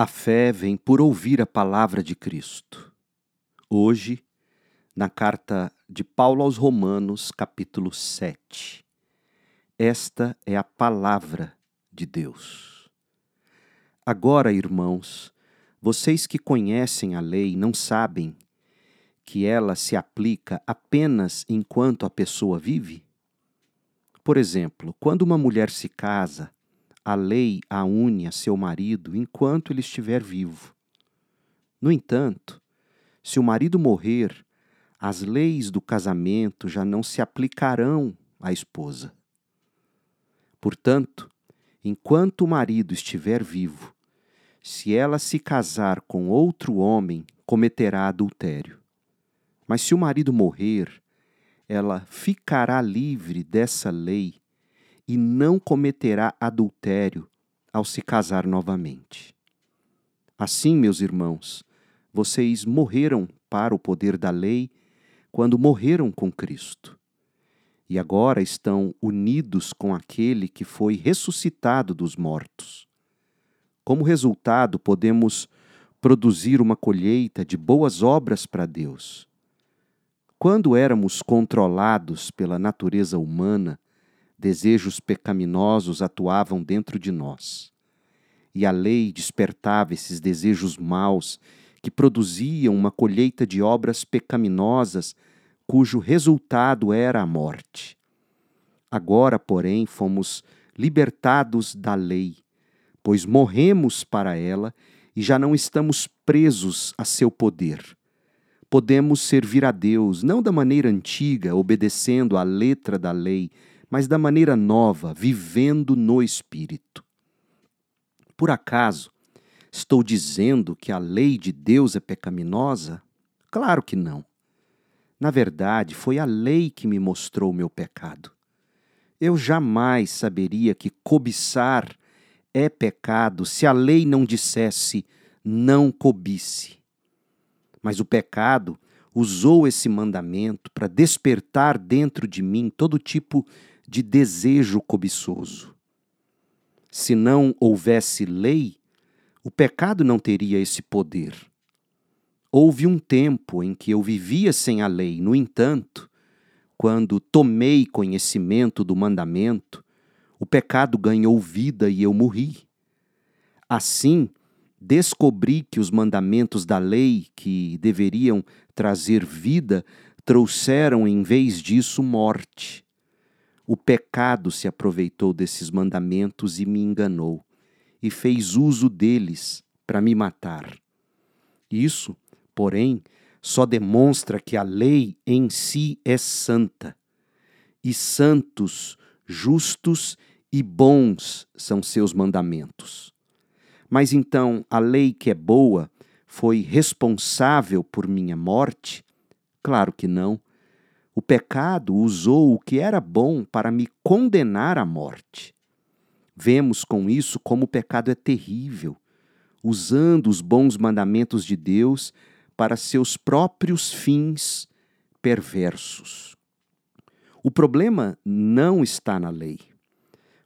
A fé vem por ouvir a palavra de Cristo. Hoje, na carta de Paulo aos Romanos, capítulo 7. Esta é a palavra de Deus. Agora, irmãos, vocês que conhecem a lei não sabem que ela se aplica apenas enquanto a pessoa vive? Por exemplo, quando uma mulher se casa, a lei a une a seu marido enquanto ele estiver vivo. No entanto, se o marido morrer, as leis do casamento já não se aplicarão à esposa. Portanto, enquanto o marido estiver vivo, se ela se casar com outro homem, cometerá adultério. Mas se o marido morrer, ela ficará livre dessa lei e não cometerá adultério ao se casar novamente. Assim, meus irmãos, vocês morreram para o poder da lei quando morreram com Cristo. E agora estão unidos com aquele que foi ressuscitado dos mortos. Como resultado, podemos produzir uma colheita de boas obras para Deus. Quando éramos controlados pela natureza humana, desejos pecaminosos atuavam dentro de nós. E a lei despertava esses desejos maus que produziam uma colheita de obras pecaminosas cujo resultado era a morte. Agora, porém, fomos libertados da lei, pois morremos para ela e já não estamos presos a seu poder. Podemos servir a Deus não da maneira antiga, obedecendo à letra da lei, mas da maneira nova, vivendo no Espírito. Por acaso, estou dizendo que a lei de Deus é pecaminosa? Claro que não. Na verdade, foi a lei que me mostrou o meu pecado. Eu jamais saberia que cobiçar é pecado se a lei não dissesse não cobice. Mas o pecado usou esse mandamento para despertar dentro de mim todo tipo de desejo cobiçoso. Se não houvesse lei, o pecado não teria esse poder. Houve um tempo em que eu vivia sem a lei, no entanto, quando tomei conhecimento do mandamento, o pecado ganhou vida e eu morri. Assim, descobri que os mandamentos da lei, que deveriam trazer vida, trouxeram em vez disso morte. O pecado se aproveitou desses mandamentos e me enganou, e fez uso deles para me matar. Isso, porém, só demonstra que a lei em si é santa, e santos, justos e bons são seus mandamentos. Mas então a lei que é boa foi responsável por minha morte? Claro que não o pecado usou o que era bom para me condenar à morte. Vemos com isso como o pecado é terrível, usando os bons mandamentos de Deus para seus próprios fins perversos. O problema não está na lei,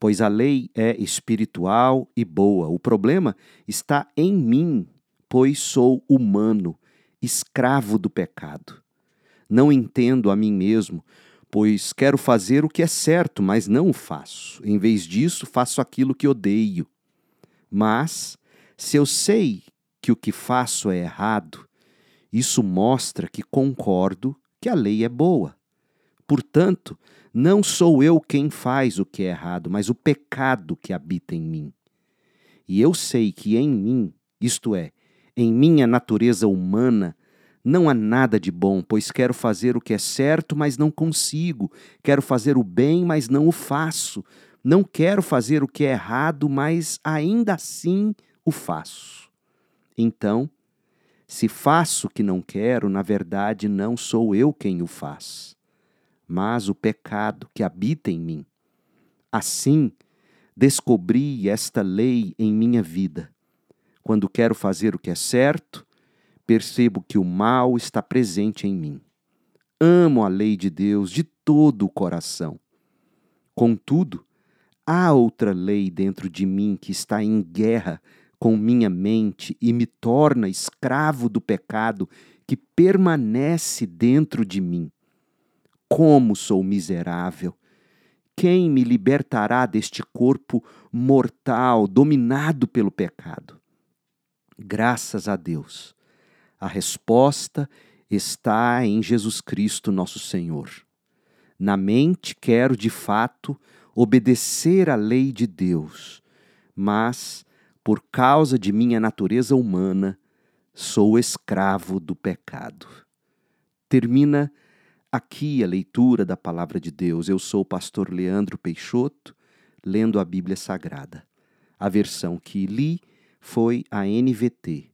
pois a lei é espiritual e boa. O problema está em mim, pois sou humano, escravo do pecado. Não entendo a mim mesmo, pois quero fazer o que é certo, mas não o faço. Em vez disso, faço aquilo que odeio. Mas, se eu sei que o que faço é errado, isso mostra que concordo que a lei é boa. Portanto, não sou eu quem faz o que é errado, mas o pecado que habita em mim. E eu sei que em mim, isto é, em minha natureza humana, não há nada de bom, pois quero fazer o que é certo, mas não consigo. Quero fazer o bem, mas não o faço. Não quero fazer o que é errado, mas ainda assim o faço. Então, se faço o que não quero, na verdade não sou eu quem o faz, mas o pecado que habita em mim. Assim, descobri esta lei em minha vida. Quando quero fazer o que é certo, percebo que o mal está presente em mim. Amo a lei de Deus de todo o coração. Contudo, há outra lei dentro de mim que está em guerra com minha mente e me torna escravo do pecado que permanece dentro de mim. Como sou miserável! Quem me libertará deste corpo mortal dominado pelo pecado? Graças a Deus. A resposta está em Jesus Cristo, nosso Senhor. Na mente quero, de fato, obedecer à lei de Deus, mas, por causa de minha natureza humana, sou escravo do pecado. Termina aqui a leitura da palavra de Deus. Eu sou o pastor Leandro Peixoto, lendo a Bíblia Sagrada. A versão que li foi a NVT,